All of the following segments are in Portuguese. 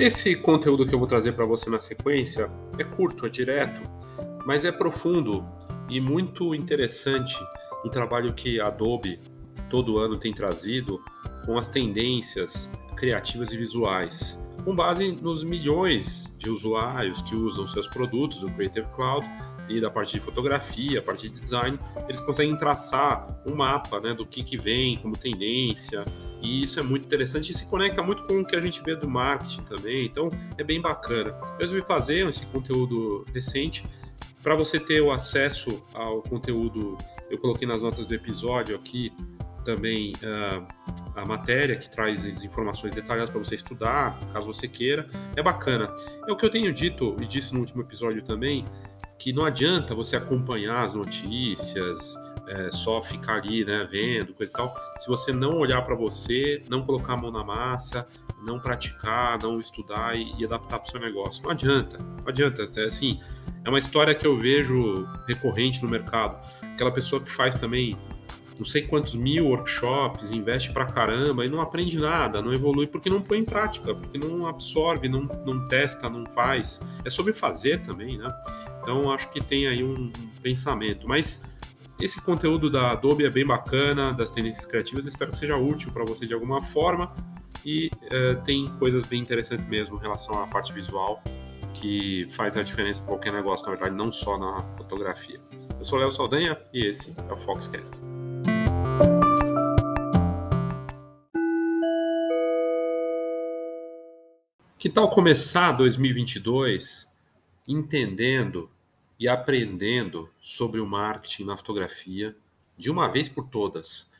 Esse conteúdo que eu vou trazer para você na sequência é curto, é direto, mas é profundo e muito interessante no trabalho que a Adobe todo ano tem trazido com as tendências criativas e visuais, com base nos milhões de usuários que usam seus produtos do Creative Cloud e da parte de fotografia, a parte de design, eles conseguem traçar um mapa né, do que, que vem como tendência, e isso é muito interessante e se conecta muito com o que a gente vê do marketing também. Então é bem bacana. Eu resolvi fazer esse conteúdo recente para você ter o acesso ao conteúdo. Eu coloquei nas notas do episódio aqui também uh, a matéria que traz as informações detalhadas para você estudar, caso você queira. É bacana. É o que eu tenho dito e disse no último episódio também, que não adianta você acompanhar as notícias, é, só ficar ali, né, vendo, coisa e tal, se você não olhar para você, não colocar a mão na massa, não praticar, não estudar e, e adaptar para o seu negócio. Não adianta, não adianta. É assim, é uma história que eu vejo recorrente no mercado. Aquela pessoa que faz também não sei quantos mil workshops, investe pra caramba e não aprende nada, não evolui porque não põe em prática, porque não absorve, não, não testa, não faz. É sobre fazer também, né? Então acho que tem aí um pensamento. Mas esse conteúdo da Adobe é bem bacana, das tendências criativas, espero que seja útil para você de alguma forma e uh, tem coisas bem interessantes mesmo em relação à parte visual que faz a diferença para qualquer negócio, na verdade, não só na fotografia. Eu sou Léo Saldanha e esse é o Foxcast. Que tal começar 2022 entendendo e aprendendo sobre o marketing na fotografia de uma vez por todas,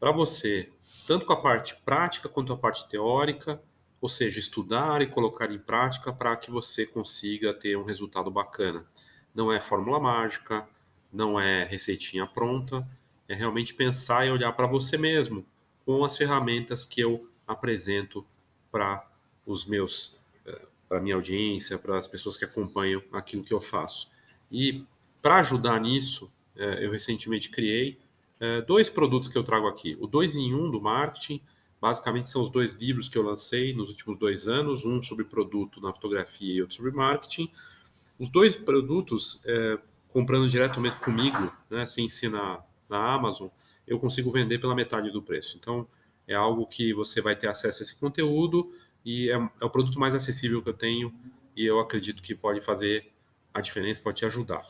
para você, tanto com a parte prática quanto a parte teórica, ou seja, estudar e colocar em prática para que você consiga ter um resultado bacana. Não é fórmula mágica, não é receitinha pronta, é realmente pensar e olhar para você mesmo com as ferramentas que eu apresento para os meus eh, para minha audiência, para as pessoas que acompanham aquilo que eu faço. E para ajudar nisso, é, eu recentemente criei é, dois produtos que eu trago aqui. O 2 em 1 um do marketing, basicamente são os dois livros que eu lancei nos últimos dois anos, um sobre produto na fotografia e outro sobre marketing. Os dois produtos, é, comprando diretamente comigo, né, sem ser na, na Amazon, eu consigo vender pela metade do preço. Então, é algo que você vai ter acesso a esse conteúdo e é, é o produto mais acessível que eu tenho e eu acredito que pode fazer a diferença pode te ajudar.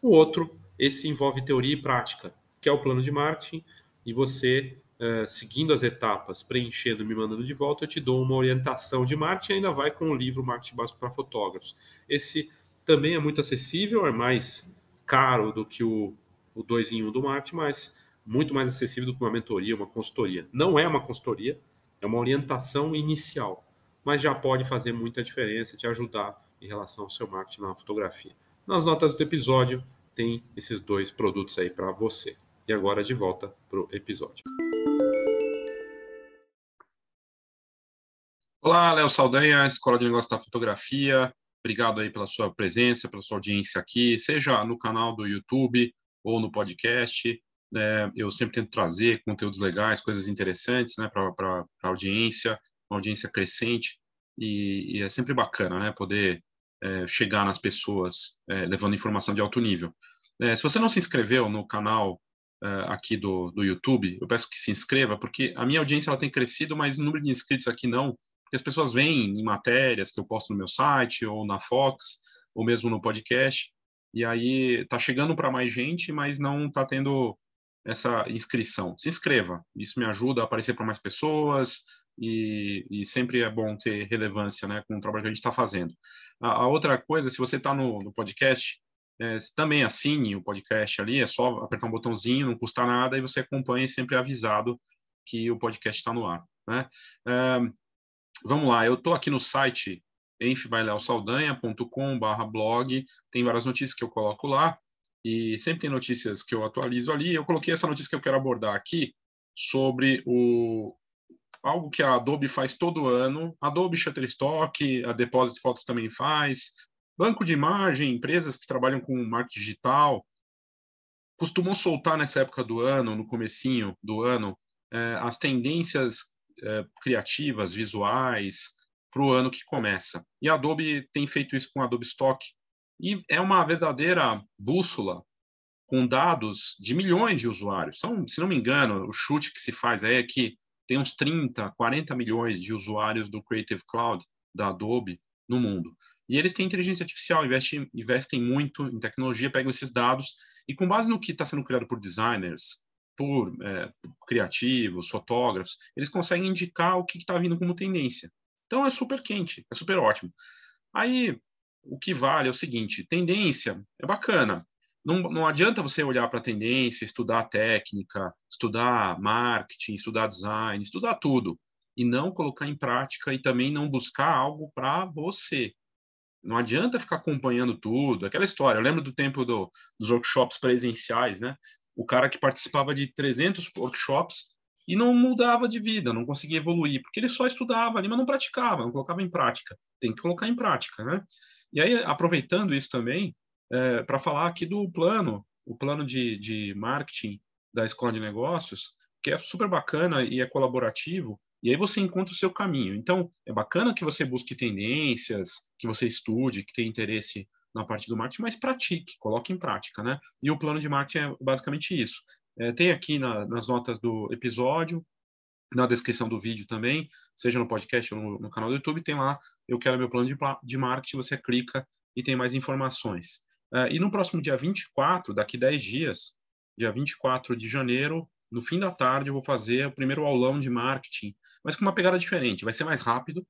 O outro, esse envolve teoria e prática, que é o plano de marketing, e você, uh, seguindo as etapas, preenchendo e me mandando de volta, eu te dou uma orientação de marketing, ainda vai com o livro Marketing Básico para Fotógrafos. Esse também é muito acessível, é mais caro do que o, o 2 em 1 um do marketing, mas muito mais acessível do que uma mentoria, uma consultoria. Não é uma consultoria, é uma orientação inicial, mas já pode fazer muita diferença, te ajudar em relação ao seu marketing na fotografia. Nas notas do episódio tem esses dois produtos aí para você. E agora de volta para o episódio. Olá, Léo Saldanha, Escola de Negócios da Fotografia. Obrigado aí pela sua presença, pela sua audiência aqui, seja no canal do YouTube ou no podcast. É, eu sempre tento trazer conteúdos legais, coisas interessantes né, para a audiência, uma audiência crescente. E, e, é sempre bacana né, poder é, chegar nas pessoas é, levando informação de alto nível. É, se você não se inscreveu no canal é, aqui do, do YouTube, eu peço que se inscreva, porque a minha audiência ela tem crescido, mas o número de inscritos aqui não, porque as pessoas veem em matérias que eu posto no meu site, ou na Fox, ou mesmo no podcast, e aí está chegando para mais gente, mas não está tendo essa inscrição. Se inscreva, isso me ajuda a aparecer para mais pessoas, e, e, sempre é bom ter relevância né, com o trabalho que a gente está fazendo. A, a, outra coisa, se você está no, no, podcast, é, também assine o podcast ali, é só apertar um botãozinho, não custa nada, e você acompanha sempre avisado que o podcast está no ar. Né? É, vamos lá, eu estou aqui no site enfbaileosaldanha.com.br blog, tem várias notícias que eu coloco lá, e sempre tem notícias que eu atualizo ali. Eu coloquei essa notícia que eu quero abordar aqui sobre o, algo que a Adobe faz todo ano. Adobe Shutterstock, a Deposit Photos também faz. Banco de imagem, empresas que trabalham com marketing digital, costumam soltar nessa época do ano, no comecinho do ano, eh, as tendências eh, criativas, visuais, para o ano que começa. E a Adobe tem feito isso com a Adobe Stock. E é uma verdadeira bússola com dados de milhões de usuários. São, se não me engano, o chute que se faz é que tem uns 30, 40 milhões de usuários do Creative Cloud da Adobe no mundo. E eles têm inteligência artificial, investem, investem muito em tecnologia, pegam esses dados e, com base no que está sendo criado por designers, por, é, criativos, fotógrafos, eles conseguem indicar o que está vindo como tendência. Então é super quente, é super ótimo. Aí o que vale é o seguinte: tendência é bacana. Não, não adianta você olhar para a tendência, estudar técnica, estudar marketing, estudar design, estudar tudo e não colocar em prática e também não buscar algo para você. Não adianta ficar acompanhando tudo. Aquela história, eu lembro do tempo do, dos workshops presenciais, né? O cara que participava de 300 workshops e não mudava de vida, não conseguia evoluir, porque ele só estudava ali, mas não praticava, não colocava em prática. Tem que colocar em prática, né? E aí, aproveitando isso também, é, para falar aqui do plano, o plano de, de marketing da Escola de Negócios, que é super bacana e é colaborativo, e aí você encontra o seu caminho. Então, é bacana que você busque tendências, que você estude, que tenha interesse na parte do marketing, mas pratique, coloque em prática, né? E o plano de marketing é basicamente isso. É, tem aqui na, nas notas do episódio, na descrição do vídeo também, seja no podcast ou no, no canal do YouTube, tem lá, eu quero meu plano de, de marketing, você clica e tem mais informações. É, e no próximo dia 24, daqui 10 dias, dia 24 de janeiro, no fim da tarde, eu vou fazer o primeiro aulão de marketing mas com uma pegada diferente. Vai ser mais rápido.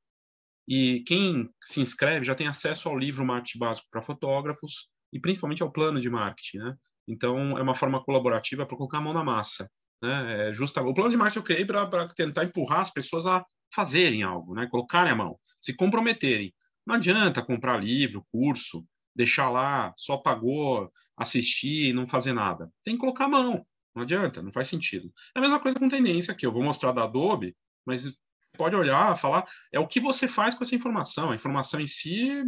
E quem se inscreve já tem acesso ao livro Marketing Básico para Fotógrafos e principalmente ao plano de marketing, né? Então, é uma forma colaborativa para colocar a mão na massa. Né? É justa... O plano de marketing eu criei para tentar empurrar as pessoas a fazerem algo, né? colocarem a mão, se comprometerem. Não adianta comprar livro, curso, deixar lá, só pagou, assistir e não fazer nada. Tem que colocar a mão. Não adianta, não faz sentido. É a mesma coisa com tendência aqui. Eu vou mostrar da Adobe, mas pode olhar, falar, é o que você faz com essa informação. A informação em si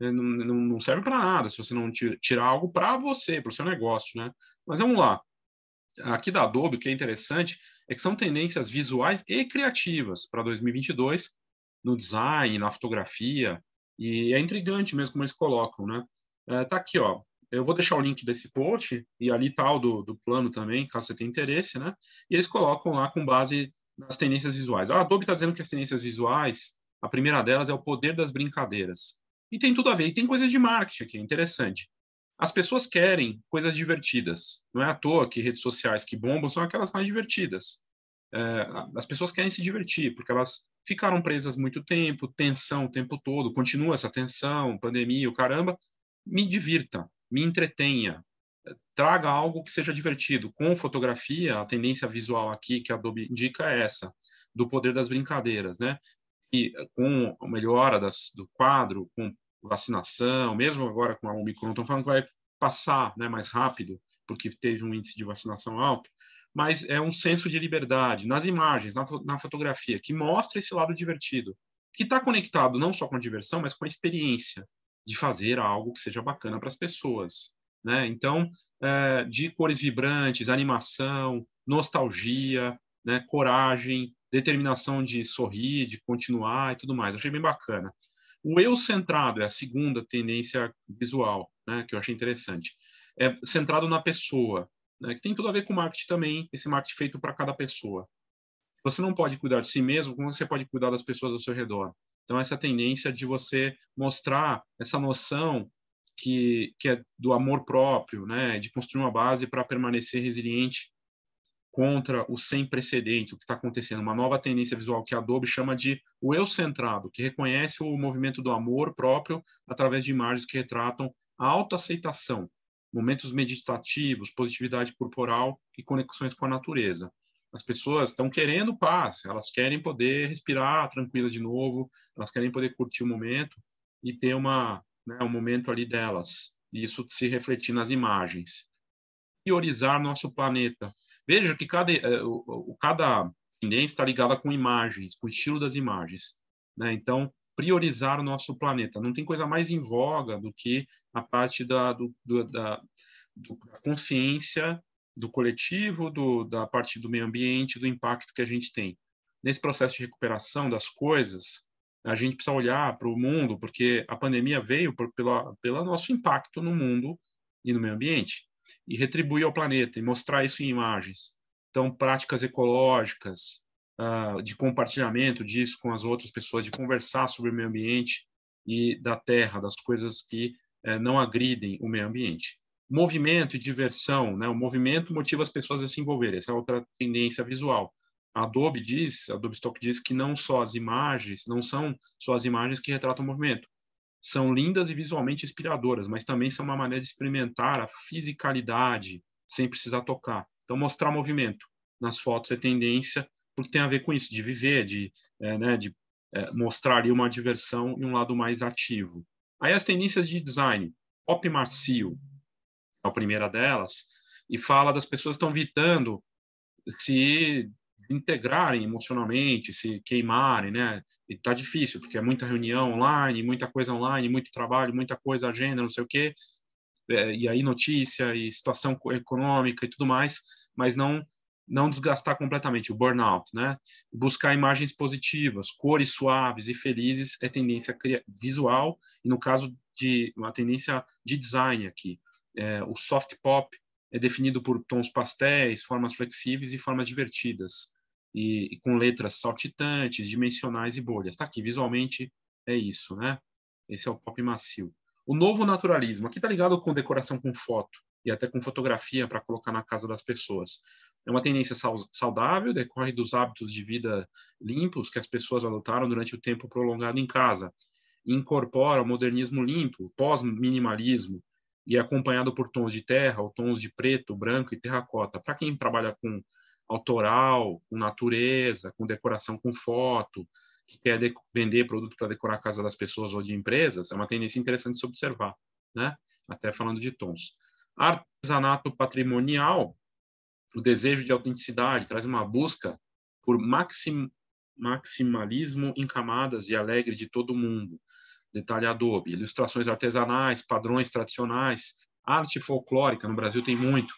né, não, não serve para nada se você não tirar algo para você, para o seu negócio, né? Mas vamos lá. Aqui da Adobe, o que é interessante é que são tendências visuais e criativas para 2022 no design, na fotografia, e é intrigante mesmo como eles colocam, né? É, tá aqui, ó. Eu vou deixar o link desse post e ali tal tá do, do plano também, caso você tenha interesse, né? E eles colocam lá com base nas tendências visuais. A Adobe está dizendo que as tendências visuais, a primeira delas é o poder das brincadeiras. E tem tudo a ver. E tem coisas de marketing aqui, é interessante. As pessoas querem coisas divertidas. Não é à toa que redes sociais que bombam são aquelas mais divertidas. É, as pessoas querem se divertir, porque elas ficaram presas muito tempo, tensão o tempo todo, continua essa tensão, pandemia, o caramba. Me divirta, me entretenha, traga algo que seja divertido. Com fotografia, a tendência visual aqui que a Adobe indica é essa, do poder das brincadeiras, né? E com a melhora das, do quadro, com vacinação, mesmo agora com a Omicron, estão falando que vai passar né, mais rápido, porque teve um índice de vacinação alto, mas é um senso de liberdade nas imagens, na, na fotografia, que mostra esse lado divertido, que está conectado não só com a diversão, mas com a experiência de fazer algo que seja bacana para as pessoas. Né? Então, é, de cores vibrantes, animação, nostalgia, né? coragem, determinação de sorrir, de continuar e tudo mais. Eu achei bem bacana. O eu centrado é a segunda tendência visual, né? que eu achei interessante. É centrado na pessoa, né? que tem tudo a ver com marketing também, esse marketing feito para cada pessoa. Você não pode cuidar de si mesmo, como você pode cuidar das pessoas ao seu redor? Então, essa tendência de você mostrar essa noção que, que é do amor próprio, né, de construir uma base para permanecer resiliente contra o sem precedentes, o que está acontecendo, uma nova tendência visual que a Adobe chama de o eu centrado, que reconhece o movimento do amor próprio através de imagens que retratam a autoaceitação, momentos meditativos, positividade corporal e conexões com a natureza. As pessoas estão querendo paz, elas querem poder respirar tranquilas de novo, elas querem poder curtir o momento e ter uma né, o momento ali delas, e isso se refletir nas imagens. Priorizar nosso planeta. Veja que cada, eh, o, cada tendência está ligada com imagens, com o estilo das imagens. Né? Então, priorizar o nosso planeta. Não tem coisa mais em voga do que a parte da, do, do, da, do, consciência do coletivo, do, da parte do meio ambiente, do impacto que a gente tem. Nesse processo de recuperação das coisas, a gente precisa olhar para o mundo, porque a pandemia veio por, pela, pelo nosso impacto no mundo e no meio ambiente, e retribuir ao planeta e mostrar isso em imagens. Então, práticas ecológicas, uh, de compartilhamento disso com as outras pessoas, de conversar sobre o meio ambiente e da terra, das coisas que uh, não agridem o meio ambiente. Movimento e diversão, né? o movimento motiva as pessoas a se envolverem, essa é outra tendência visual. A Adobe diz, a Adobe Stock diz que não só as imagens, não são só as imagens que retratam o movimento, são lindas e visualmente inspiradoras, mas também são uma maneira de experimentar a fisicalidade sem precisar tocar. Então, mostrar movimento nas fotos é tendência, porque tem a ver com isso, de viver, de, é, né, de é, mostrar ali uma diversão e um lado mais ativo. Aí as tendências de design. Pop Marcio é a primeira delas, e fala das pessoas que estão evitando se integrarem emocionalmente, se queimarem, né? E tá difícil, porque é muita reunião online, muita coisa online, muito trabalho, muita coisa, agenda, não sei o quê, é, e aí notícia e situação econômica e tudo mais, mas não não desgastar completamente o burnout, né? Buscar imagens positivas, cores suaves e felizes é tendência visual e no caso de uma tendência de design aqui, é, o soft pop é definido por tons pastéis, formas flexíveis e formas divertidas e, e com letras saltitantes, dimensionais e bolhas. Está aqui, visualmente é isso, né? Esse é o pop macio. O novo naturalismo, aqui está ligado com decoração com foto e até com fotografia para colocar na casa das pessoas. É uma tendência saudável, decorre dos hábitos de vida limpos que as pessoas adotaram durante o tempo prolongado em casa. Incorpora o modernismo limpo, pós-minimalismo, e é acompanhado por tons de terra, ou tons de preto, branco e terracota. Para quem trabalha com autoral, com natureza, com decoração com foto, que quer vender produto para decorar a casa das pessoas ou de empresas, é uma tendência interessante de se observar, né? Até falando de tons. Artesanato patrimonial, o desejo de autenticidade, traz uma busca por maxim, maximalismo em camadas e alegre de todo mundo. Detalhe Adobe, ilustrações artesanais, padrões tradicionais, arte folclórica, no Brasil tem muito,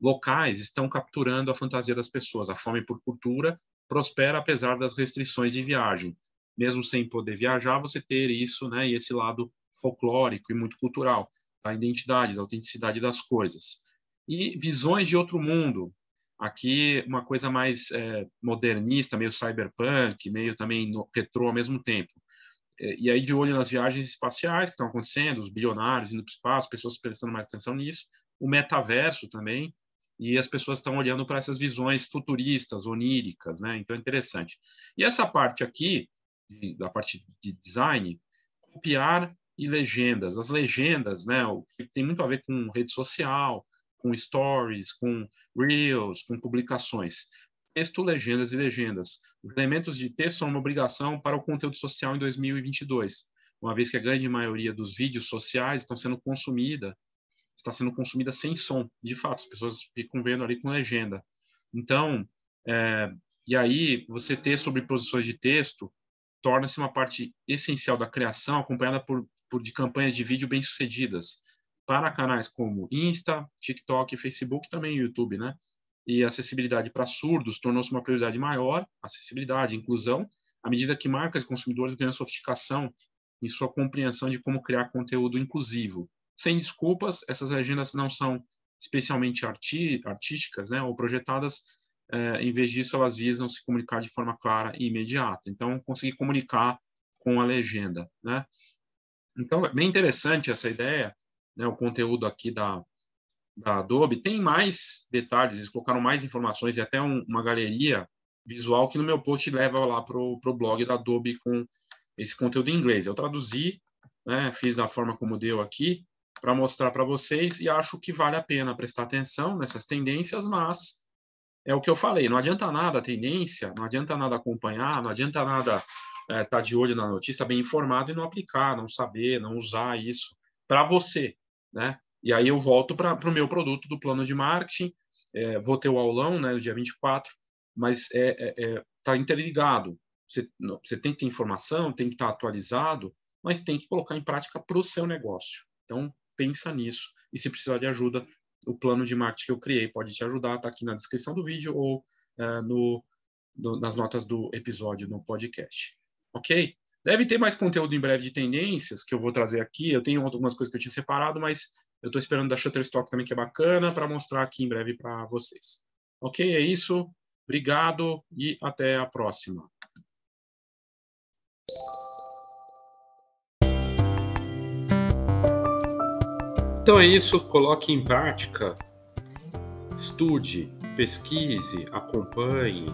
locais estão capturando a fantasia das pessoas. A fome por cultura prospera apesar das restrições de viagem. Mesmo sem poder viajar, você ter isso, né, e esse lado folclórico e muito cultural, da identidade, da autenticidade das coisas. E visões de outro mundo. Aqui, uma coisa mais é, modernista, meio cyberpunk, meio também no, retrô ao mesmo tempo. É, e aí, de olho nas viagens espaciais que estão acontecendo, os bilionários indo para o espaço, pessoas prestando mais atenção nisso, o metaverso também, e as pessoas estão olhando para essas visões futuristas, oníricas, né? Então é interessante. E essa parte aqui, da parte de design, copiar e legendas. As legendas, né, o que tem muito a ver com rede social, com stories, com reels, com publicações. Texto, legendas e legendas. Os elementos de texto são uma obrigação para o conteúdo social em 2022, uma vez que a grande maioria dos vídeos sociais estão sendo consumida está sendo consumida sem som. De fato, as pessoas ficam vendo ali com legenda. Então, é, e aí você ter sobreposições de texto torna-se uma parte essencial da criação, acompanhada por, por de campanhas de vídeo bem-sucedidas para canais como Insta, TikTok, Facebook, também YouTube, né? E acessibilidade para surdos tornou-se uma prioridade maior, acessibilidade, inclusão, à medida que marcas e consumidores ganham sofisticação em sua compreensão de como criar conteúdo inclusivo sem desculpas, essas legendas não são especialmente arti artísticas, né, ou projetadas, é, em vez disso elas visam se comunicar de forma clara e imediata. Então, conseguir comunicar com a legenda, né? Então, é bem interessante essa ideia, né, o conteúdo aqui da, da Adobe. Tem mais detalhes, eles colocaram mais informações e até um, uma galeria visual que no meu post leva lá para o blog da Adobe com esse conteúdo em inglês. Eu traduzi, né, fiz da forma como deu aqui, para mostrar para vocês e acho que vale a pena prestar atenção nessas tendências, mas é o que eu falei, não adianta nada a tendência, não adianta nada acompanhar, não adianta nada estar é, tá de olho na notícia, bem informado e não aplicar, não saber, não usar isso para você, né? E aí eu volto para o meu produto do plano de marketing, é, vou ter o aulão, né, no dia 24, mas é, é, é tá interligado. Você, você tem que ter informação, tem que estar tá atualizado, mas tem que colocar em prática para o seu negócio. Então, pensa nisso. E se precisar de ajuda, o plano de marketing que eu criei pode te ajudar, está aqui na descrição do vídeo ou uh, no, no, nas notas do episódio no podcast. Ok? Deve ter mais conteúdo em breve de tendências que eu vou trazer aqui. Eu tenho algumas coisas que eu tinha separado, mas eu estou esperando da Shutterstock também, que é bacana, para mostrar aqui em breve para vocês. Ok? É isso. Obrigado e até a próxima. Então é isso, coloque em prática, estude, pesquise, acompanhe,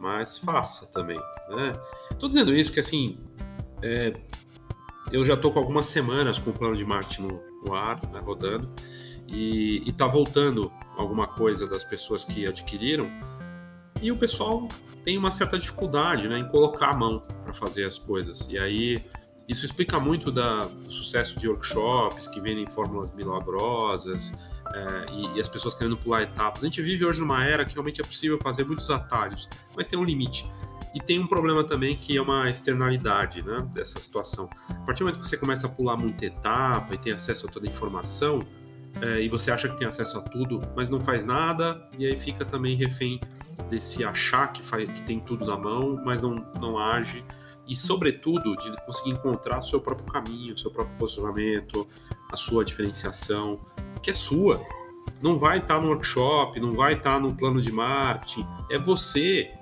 mas faça também. Né? Tô dizendo isso porque assim, é, eu já estou com algumas semanas com o plano de marketing no, no ar, né, rodando, e, está voltando alguma coisa das pessoas que adquiriram, e o pessoal tem uma certa dificuldade né, em colocar a mão para fazer as coisas. E aí isso explica muito da, do sucesso de workshops que vendem fórmulas milagrosas é, e, e, as pessoas querendo pular etapas. A gente vive hoje numa era que realmente é possível fazer muitos atalhos, mas tem um limite. E tem um problema também que é uma externalidade né, dessa situação. A partir do momento que você começa a pular muita etapa e tem acesso a toda a informação, é, e você acha que tem acesso a tudo, mas não faz nada, e aí fica também refém desse achar que, faz, que tem tudo na mão, mas não, não age, e sobretudo de conseguir encontrar o seu próprio caminho, o seu próprio posicionamento, a sua diferenciação, que é sua. Não vai estar no workshop, não vai estar no plano de marketing, é você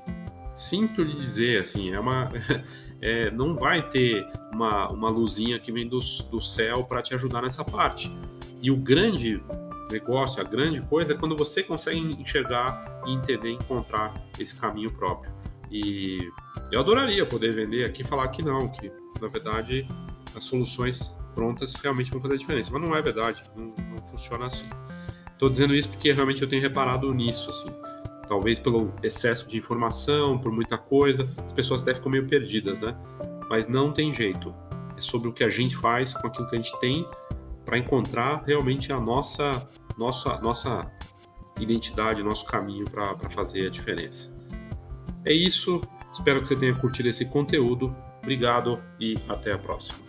sinto lhe dizer, assim, é uma, é, não vai ter uma, uma luzinha que vem do, do céu para te ajudar nessa parte. E o grande negócio, a grande coisa é quando você consegue enxergar e entender, encontrar esse caminho próprio. E eu adoraria poder vender aqui e falar que não, que na verdade as soluções prontas realmente vão fazer a diferença, mas não é verdade, não, não funciona assim. Estou dizendo isso porque realmente eu tenho reparado nisso, assim talvez pelo excesso de informação, por muita coisa, as pessoas até ficam meio perdidas, né? Mas não tem jeito. É sobre o que a gente faz com aquilo que a gente tem para encontrar realmente a nossa, nossa, nossa identidade, nosso caminho para fazer a diferença. É isso. Espero que você tenha curtido esse conteúdo. Obrigado e até a próxima.